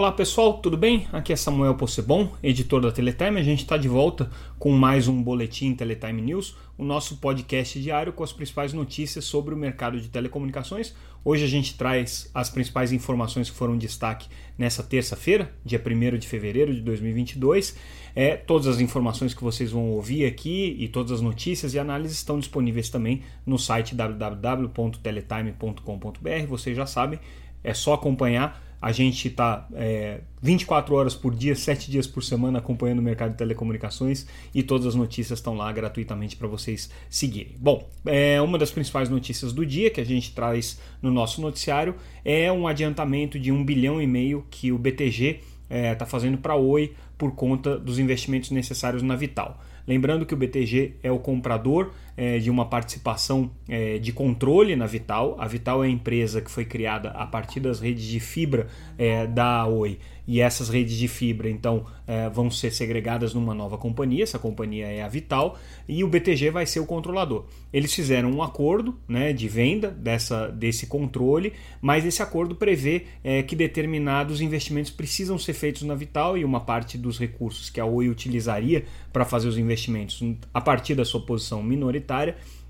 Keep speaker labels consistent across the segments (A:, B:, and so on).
A: Olá pessoal, tudo bem? Aqui é Samuel Possebon, editor da Teletime. A gente está de volta com mais um Boletim Teletime News, o nosso podcast diário com as principais notícias sobre o mercado de telecomunicações. Hoje a gente traz as principais informações que foram destaque nessa terça-feira, dia 1 de fevereiro de 2022. É, todas as informações que vocês vão ouvir aqui e todas as notícias e análises estão disponíveis também no site www.teletime.com.br. Vocês já sabem, é só acompanhar a gente está é, 24 horas por dia, 7 dias por semana acompanhando o mercado de telecomunicações e todas as notícias estão lá gratuitamente para vocês seguirem. Bom, é, uma das principais notícias do dia que a gente traz no nosso noticiário é um adiantamento de um bilhão e meio que o BTG está é, tá fazendo para Oi por conta dos investimentos necessários na Vital. Lembrando que o BTG é o comprador é, de uma participação é, de controle na Vital. A Vital é a empresa que foi criada a partir das redes de fibra é, da Oi e essas redes de fibra então é, vão ser segregadas numa nova companhia. Essa companhia é a Vital e o BTG vai ser o controlador. Eles fizeram um acordo né, de venda dessa, desse controle, mas esse acordo prevê é, que determinados investimentos precisam ser feitos na Vital e uma parte dos recursos que a Oi utilizaria para fazer os investimentos a partir da sua posição minoritária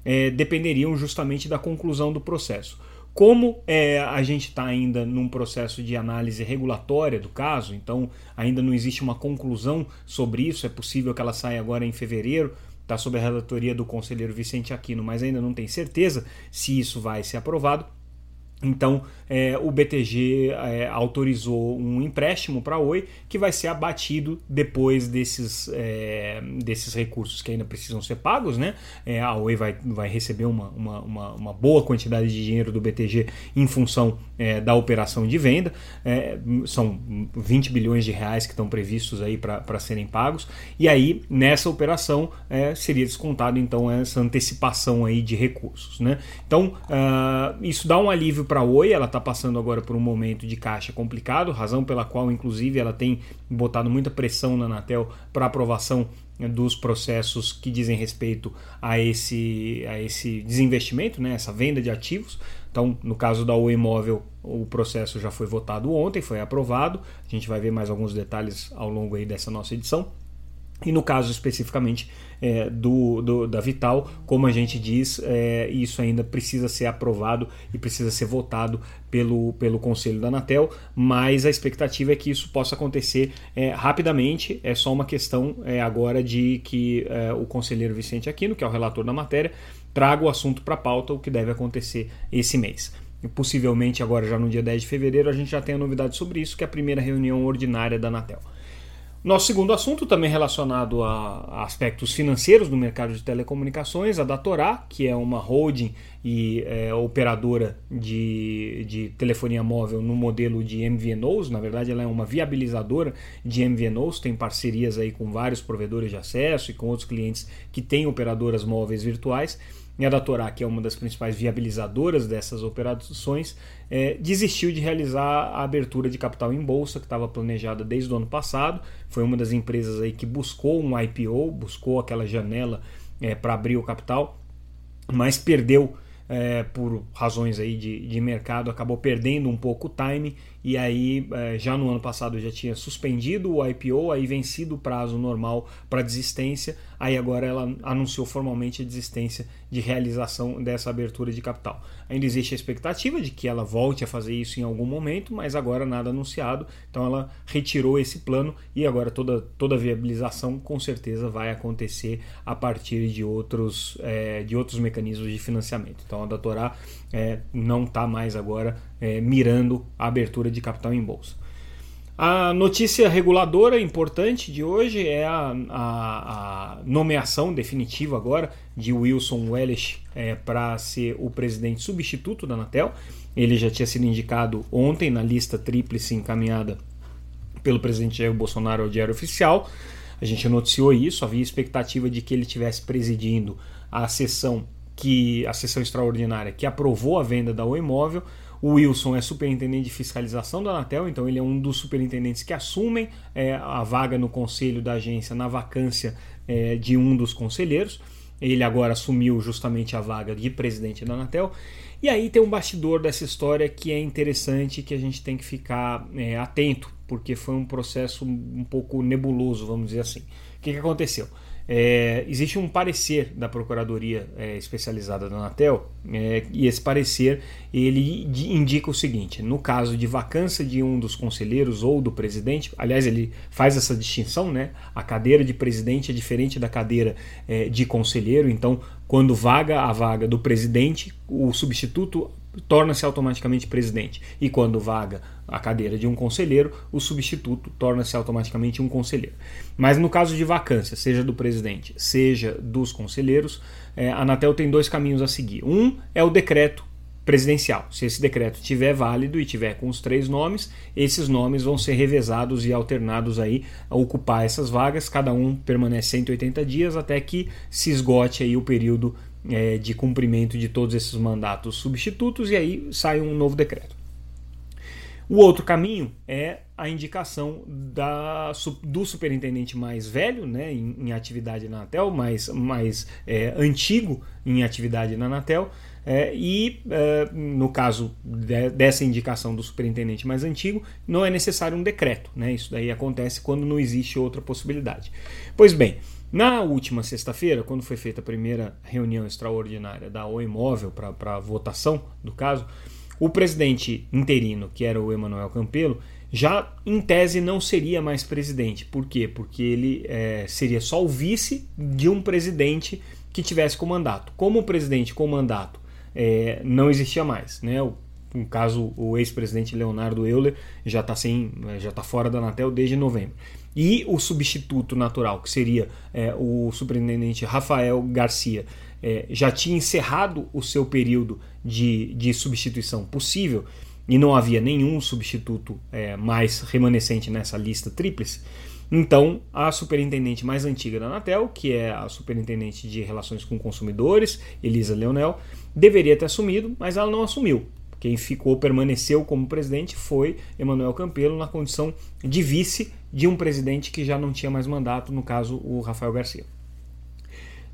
A: é, dependeriam justamente da conclusão do processo. Como é, a gente está ainda num processo de análise regulatória do caso, então ainda não existe uma conclusão sobre isso, é possível que ela saia agora em fevereiro, está sob a relatoria do conselheiro Vicente Aquino, mas ainda não tem certeza se isso vai ser aprovado. Então, é, o BTG é, autorizou um empréstimo para a Oi que vai ser abatido depois desses, é, desses recursos que ainda precisam ser pagos. Né? É, a Oi vai, vai receber uma, uma, uma, uma, boa quantidade de dinheiro do BTG em função é, da operação de venda. É, são 20 bilhões de reais que estão previstos aí para serem pagos. E aí, nessa operação, seria descontado então essa antecipação aí de recursos. Né? Então, uh, isso dá um alívio para a Oi, ela está passando agora por um momento de caixa complicado, razão pela qual, inclusive, ela tem botado muita pressão na Anatel para aprovação dos processos que dizem respeito a esse, a esse desinvestimento, né, essa venda de ativos. Então, no caso da Oi Imóvel, o processo já foi votado ontem, foi aprovado. A gente vai ver mais alguns detalhes ao longo aí dessa nossa edição. E no caso especificamente é, do, do, da Vital, como a gente diz, é, isso ainda precisa ser aprovado e precisa ser votado pelo, pelo Conselho da Anatel, mas a expectativa é que isso possa acontecer é, rapidamente. É só uma questão é, agora de que é, o conselheiro Vicente Aquino, que é o relator da matéria, traga o assunto para a pauta, o que deve acontecer esse mês. Possivelmente agora já no dia 10 de fevereiro a gente já tem a novidade sobre isso, que é a primeira reunião ordinária da Anatel. Nosso segundo assunto, também relacionado a aspectos financeiros do mercado de telecomunicações, a Datorá, que é uma holding e é, operadora de, de telefonia móvel no modelo de MVNOs, na verdade ela é uma viabilizadora de MVNOs, tem parcerias aí com vários provedores de acesso e com outros clientes que têm operadoras móveis virtuais a Datorá, que é uma das principais viabilizadoras dessas operações, é, desistiu de realizar a abertura de capital em bolsa, que estava planejada desde o ano passado. Foi uma das empresas aí que buscou um IPO, buscou aquela janela é, para abrir o capital, mas perdeu é, por razões aí de, de mercado, acabou perdendo um pouco o time e aí é, já no ano passado já tinha suspendido o IPO, aí vencido o prazo normal para desistência, aí agora ela anunciou formalmente a desistência de realização dessa abertura de capital. Ainda existe a expectativa de que ela volte a fazer isso em algum momento, mas agora nada anunciado, então ela retirou esse plano e agora toda, toda viabilização com certeza vai acontecer a partir de outros, é, de outros mecanismos de financiamento. Então a Datorá é, não está mais agora é, mirando a abertura de capital em bolsa. A notícia reguladora importante de hoje é a, a, a nomeação definitiva agora de Wilson Welles é, para ser o presidente substituto da Anatel. Ele já tinha sido indicado ontem na lista tríplice encaminhada pelo presidente Jair Bolsonaro ao Diário Oficial. A gente noticiou isso, havia expectativa de que ele estivesse presidindo a sessão que a sessão extraordinária que aprovou a venda da Oi Imóvel. O Wilson é superintendente de fiscalização da Anatel, então ele é um dos superintendentes que assumem é, a vaga no conselho da agência na vacância é, de um dos conselheiros. Ele agora assumiu justamente a vaga de presidente da Anatel. E aí tem um bastidor dessa história que é interessante que a gente tem que ficar é, atento, porque foi um processo um pouco nebuloso, vamos dizer assim. O que, que aconteceu? É, existe um parecer da Procuradoria é, Especializada da Anatel é, e esse parecer ele indica o seguinte: no caso de vacância de um dos conselheiros ou do presidente, aliás ele faz essa distinção, né? A cadeira de presidente é diferente da cadeira é, de conselheiro, então quando vaga a vaga do presidente, o substituto torna-se automaticamente presidente. E quando vaga a cadeira de um conselheiro, o substituto torna-se automaticamente um conselheiro. Mas no caso de vacância, seja do presidente, seja dos conselheiros, é, a Anatel tem dois caminhos a seguir. Um é o decreto presidencial. Se esse decreto estiver válido e tiver com os três nomes, esses nomes vão ser revezados e alternados aí a ocupar essas vagas. Cada um permanece 180 dias até que se esgote aí o período é, de cumprimento de todos esses mandatos substitutos e aí sai um novo decreto. O outro caminho é a indicação da, do superintendente mais velho né, em, em atividade na Anatel, mais, mais é, antigo em atividade na Anatel, é, e é, no caso de, dessa indicação do superintendente mais antigo, não é necessário um decreto. Né, isso daí acontece quando não existe outra possibilidade. Pois bem, na última sexta-feira, quando foi feita a primeira reunião extraordinária da Oi Móvel para votação do caso, o presidente interino, que era o Emanuel Campelo, já em tese não seria mais presidente. Por quê? Porque ele é, seria só o vice de um presidente que tivesse com mandato. Como o presidente com mandato é, não existia mais, né? O, no caso, o ex-presidente Leonardo Euler já está sem, já está fora da Anatel desde novembro e o substituto natural, que seria é, o superintendente Rafael Garcia, é, já tinha encerrado o seu período de, de substituição possível e não havia nenhum substituto é, mais remanescente nessa lista tríplice. Então, a superintendente mais antiga da Anatel, que é a superintendente de relações com consumidores, Elisa Leonel, deveria ter assumido, mas ela não assumiu. Quem ficou, permaneceu como presidente foi Emanuel Campelo na condição de vice de um presidente que já não tinha mais mandato, no caso o Rafael Garcia.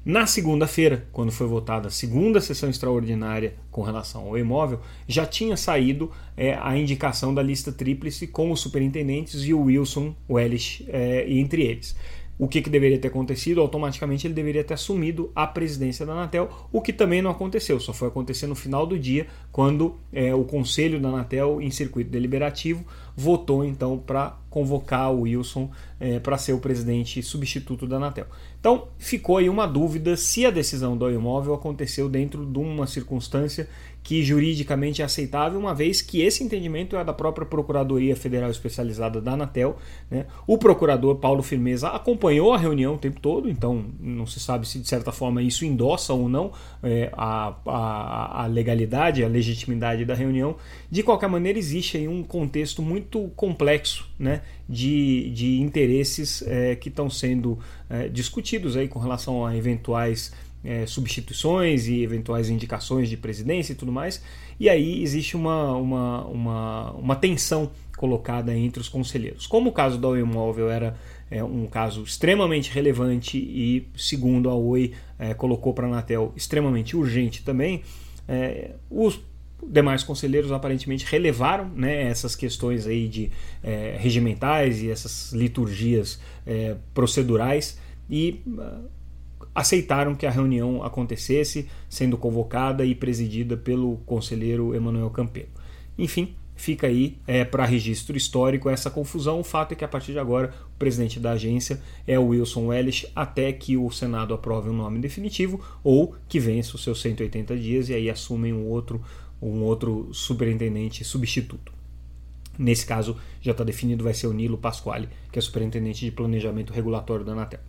A: Na segunda-feira, quando foi votada a segunda sessão extraordinária com relação ao imóvel, já tinha saído é, a indicação da lista tríplice com os superintendentes e o Wilson Wellish é, entre eles o que, que deveria ter acontecido, automaticamente ele deveria ter assumido a presidência da Anatel, o que também não aconteceu, só foi acontecer no final do dia, quando é, o conselho da Anatel, em circuito deliberativo, votou então para convocar o Wilson é, para ser o presidente substituto da Anatel. Então ficou aí uma dúvida se a decisão do imóvel aconteceu dentro de uma circunstância que juridicamente é aceitável, uma vez que esse entendimento é da própria Procuradoria Federal Especializada da Anatel. Né? O procurador Paulo Firmeza acompanhou a reunião o tempo todo, então não se sabe se de certa forma isso endossa ou não é, a, a, a, legalidade, a legitimidade da reunião. De qualquer maneira, existe aí um contexto muito complexo né, de, de interesses é, que estão sendo é, discutidos aí com relação a eventuais é, substituições e eventuais indicações de presidência e tudo mais. E aí existe uma, uma, uma, uma tensão colocada entre os conselheiros. Como o caso da Oi Imóvel era é, um caso extremamente relevante e, segundo a Oi é, colocou para a Anatel, extremamente urgente também, é, os demais conselheiros aparentemente relevaram né, essas questões aí de é, regimentais e essas liturgias é, procedurais e aceitaram que a reunião acontecesse, sendo convocada e presidida pelo conselheiro Emanuel Campelo. Enfim, fica aí é, para registro histórico essa confusão. O fato é que a partir de agora o presidente da agência é o Wilson Wellish até que o Senado aprove um nome definitivo ou que vença os seus 180 dias e aí assumem um outro, um outro superintendente substituto. Nesse caso, já está definido, vai ser o Nilo Pasquale, que é superintendente de planejamento regulatório da Anatel.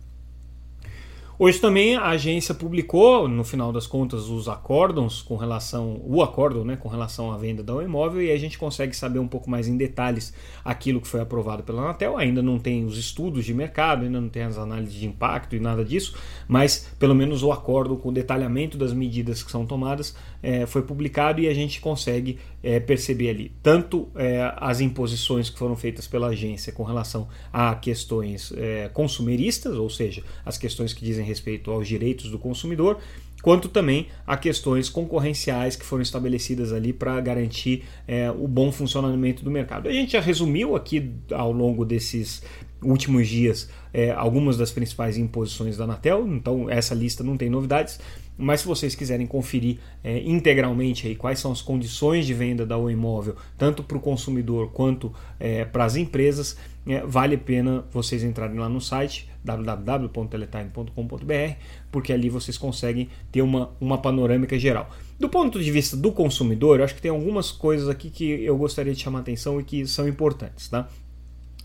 A: Hoje também a agência publicou, no final das contas, os acórdons com relação, o acórdão, né, com relação à venda do imóvel e a gente consegue saber um pouco mais em detalhes aquilo que foi aprovado pela Anatel. Ainda não tem os estudos de mercado, ainda não tem as análises de impacto e nada disso, mas pelo menos o acordo com o detalhamento das medidas que são tomadas é, foi publicado e a gente consegue é, perceber ali tanto é, as imposições que foram feitas pela agência com relação a questões consumeristas, ou seja, as questões que dizem respeito aos direitos do consumidor, quanto também a questões concorrenciais que foram estabelecidas ali para garantir é, o bom funcionamento do mercado. A gente já resumiu aqui ao longo desses últimos dias é, algumas das principais imposições da Anatel, então essa lista não tem novidades. Mas se vocês quiserem conferir é, integralmente aí quais são as condições de venda da Oi Imóvel, tanto para o consumidor quanto é, para as empresas, é, vale a pena vocês entrarem lá no site www.teletime.com.br, porque ali vocês conseguem ter uma, uma panorâmica geral. Do ponto de vista do consumidor, eu acho que tem algumas coisas aqui que eu gostaria de chamar atenção e que são importantes. Tá?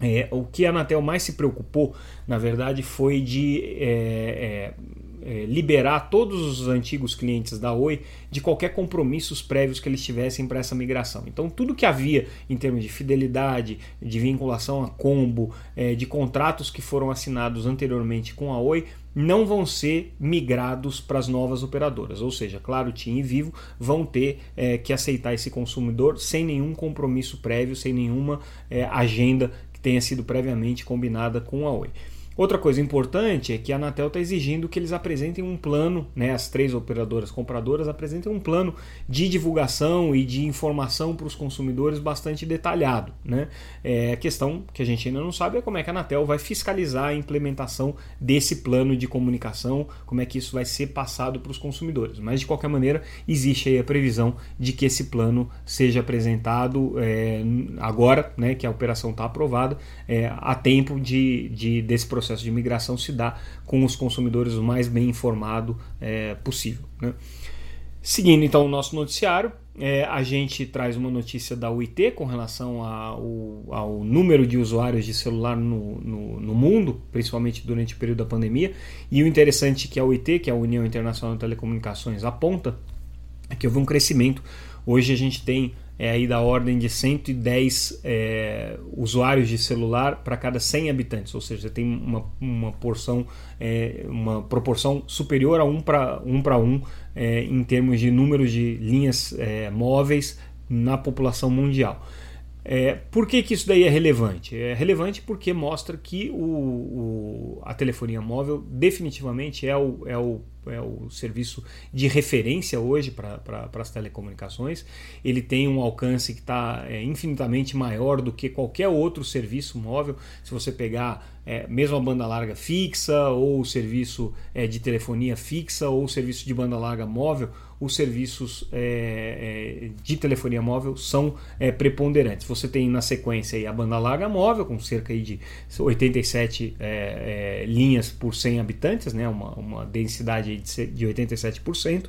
A: É, o que a Anatel mais se preocupou, na verdade, foi de é, é, é, liberar todos os antigos clientes da Oi de qualquer compromissos prévios que eles tivessem para essa migração. Então, tudo que havia em termos de fidelidade, de vinculação a combo, é, de contratos que foram assinados anteriormente com a Oi, não vão ser migrados para as novas operadoras. Ou seja, claro, TIM e Vivo vão ter é, que aceitar esse consumidor sem nenhum compromisso prévio, sem nenhuma é, agenda que tenha sido previamente combinada com a Oi. Outra coisa importante é que a Anatel está exigindo que eles apresentem um plano, né, as três operadoras compradoras apresentem um plano de divulgação e de informação para os consumidores bastante detalhado. Né? É, a questão que a gente ainda não sabe é como é que a Anatel vai fiscalizar a implementação desse plano de comunicação, como é que isso vai ser passado para os consumidores. Mas de qualquer maneira, existe aí a previsão de que esse plano seja apresentado é, agora, né, que a operação está aprovada, é, a tempo de, de desse processo processo de migração se dá com os consumidores o mais bem informado é, possível. Né? Seguindo então o nosso noticiário, é, a gente traz uma notícia da UIT com relação ao, ao número de usuários de celular no, no, no, mundo, principalmente durante o período da pandemia. E o interessante que a UIT, que é a União Internacional de Telecomunicações, aponta é que houve um crescimento. Hoje a gente tem é aí da ordem de 110 é, usuários de celular para cada 100 habitantes, ou seja, tem uma, uma porção, é, uma proporção superior a 1 para 1, pra 1 é, em termos de número de linhas é, móveis na população mundial. É, por que, que isso daí é relevante? É relevante porque mostra que o, o a telefonia móvel definitivamente é o, é o é o serviço de referência hoje para as telecomunicações. Ele tem um alcance que está é, infinitamente maior do que qualquer outro serviço móvel. Se você pegar é, mesmo a banda larga fixa, ou o serviço é, de telefonia fixa, ou o serviço de banda larga móvel, os serviços é, é de telefonia móvel são é, preponderantes. Você tem na sequência a banda larga móvel, com cerca de 87 é, linhas por 100 habitantes, né? uma, uma densidade de 87%.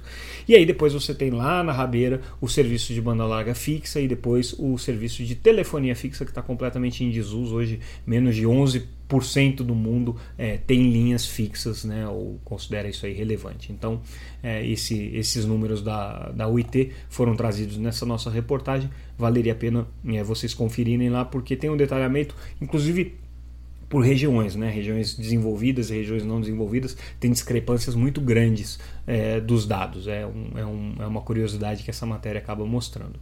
A: E aí depois você tem lá na rabeira o serviço de banda larga fixa e depois o serviço de telefonia fixa que está completamente em desuso hoje, menos de 11% do mundo é, tem linhas fixas, né, ou considera isso aí relevante. Então, é, esse, esses números da, da UIT foram trazidos nessa nossa reportagem. Valeria a pena é, vocês conferirem lá, porque tem um detalhamento, inclusive por regiões, né? regiões desenvolvidas e regiões não desenvolvidas, tem discrepâncias muito grandes é, dos dados. É, um, é, um, é, uma curiosidade que essa matéria acaba mostrando.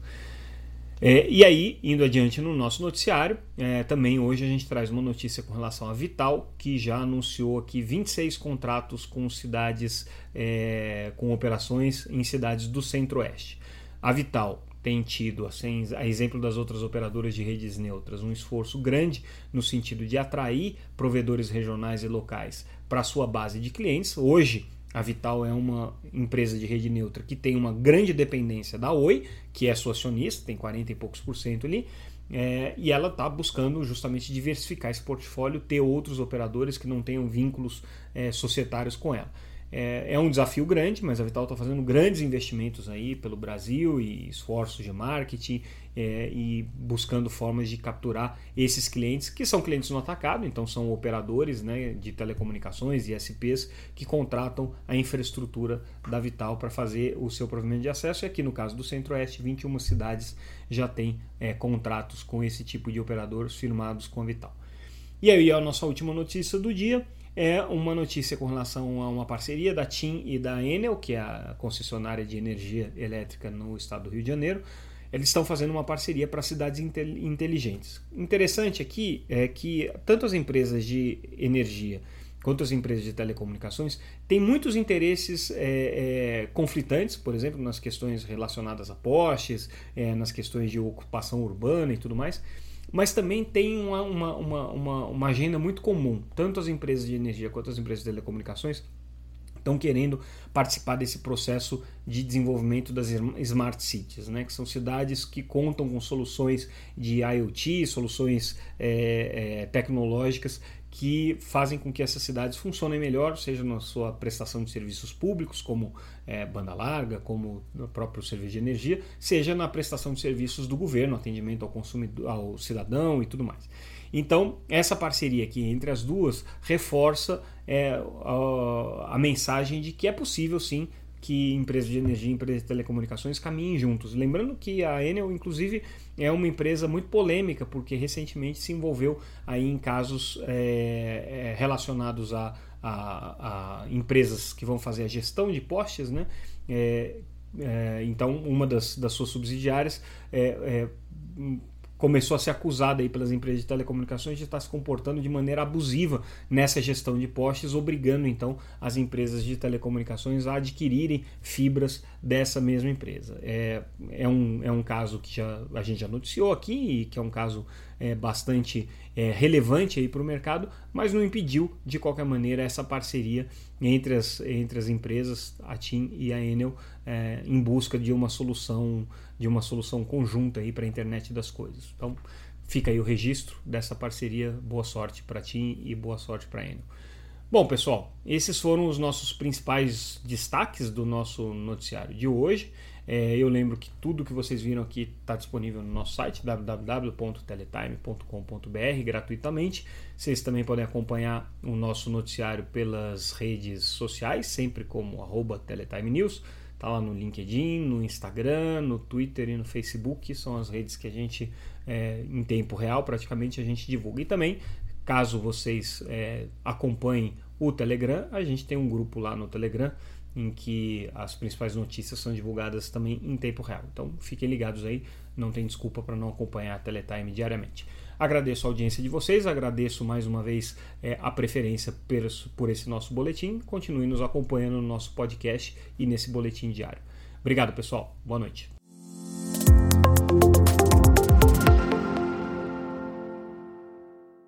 A: É, e aí, indo adiante no nosso noticiário, é, também hoje a gente traz uma notícia com relação à Vital, que já anunciou aqui 26 contratos com cidades, é, com operações em cidades do Centro-Oeste. A Vital tem tido, assim, a exemplo das outras operadoras de redes neutras, um esforço grande no sentido de atrair provedores regionais e locais para sua base de clientes. Hoje, a Vital é uma empresa de rede neutra que tem uma grande dependência da Oi, que é sua acionista, tem 40 e poucos por cento ali, é, e ela está buscando justamente diversificar esse portfólio, ter outros operadores que não tenham vínculos é, societários com ela. É, é um desafio grande, mas a Vital está fazendo grandes investimentos aí pelo Brasil e esforços de marketing é, e buscando formas de capturar esses clientes, que são clientes no atacado, então são operadores né, de telecomunicações e SPs que contratam a infraestrutura da Vital para fazer o seu provimento de acesso. E aqui no caso do Centro-Oeste, 21 cidades já têm é, contratos com esse tipo de operadores firmados com a Vital. E aí a nossa última notícia do dia é uma notícia com relação a uma parceria da TIM e da Enel, que é a concessionária de energia elétrica no estado do Rio de Janeiro. Eles estão fazendo uma parceria para cidades inteligentes. Interessante aqui é que tanto as empresas de energia quanto as empresas de telecomunicações têm muitos interesses é, é, conflitantes, por exemplo, nas questões relacionadas a postes, é, nas questões de ocupação urbana e tudo mais, mas também tem uma, uma, uma, uma, agenda muito comum. Tanto as empresas de energia quanto as empresas de telecomunicações estão querendo participar desse processo de desenvolvimento das smart cities, né? que são cidades que contam com soluções de IoT, soluções é, é, tecnológicas que fazem com que essas cidades funcionem melhor, seja na sua prestação de serviços públicos, como é, banda larga, como no próprio serviço de energia, seja na prestação de serviços do governo, atendimento ao consumidor, ao cidadão e tudo mais. Então, essa parceria aqui entre as duas reforça é, a, a mensagem de que é possível sim que empresas de energia e empresas de telecomunicações caminhem juntos. Lembrando que a Enel, inclusive, é uma empresa muito polêmica, porque recentemente se envolveu aí em casos é, relacionados a, a, a, empresas que vão fazer a gestão de postes, né? É, é, então, uma das, das suas subsidiárias é, é começou a ser acusada aí pelas empresas de telecomunicações de estar se comportando de maneira abusiva nessa gestão de postes, obrigando então as empresas de telecomunicações a adquirirem fibras dessa mesma empresa. É, é, um, é um caso que já, a gente já noticiou aqui e que é um caso é, bastante é, relevante para o mercado, mas não impediu de qualquer maneira essa parceria entre as, entre as empresas, a TIM e a Enel, é, em busca de uma solução de uma solução conjunta para a internet das coisas. Então fica aí o registro dessa parceria. Boa sorte para TIM e boa sorte para a Enel. Bom, pessoal, esses foram os nossos principais destaques do nosso noticiário de hoje. É, eu lembro que tudo que vocês viram aqui está disponível no nosso site www.teletime.com.br gratuitamente. Vocês também podem acompanhar o nosso noticiário pelas redes sociais, sempre como arroba Teletime News. Está lá no LinkedIn, no Instagram, no Twitter e no Facebook. São as redes que a gente, é, em tempo real, praticamente a gente divulga. E também, caso vocês é, acompanhem o Telegram, a gente tem um grupo lá no Telegram em que as principais notícias são divulgadas também em tempo real. Então fiquem ligados aí, não tem desculpa para não acompanhar a Teletime diariamente. Agradeço a audiência de vocês, agradeço mais uma vez é, a preferência por, por esse nosso boletim. Continue nos acompanhando no nosso podcast e nesse boletim diário. Obrigado, pessoal. Boa noite.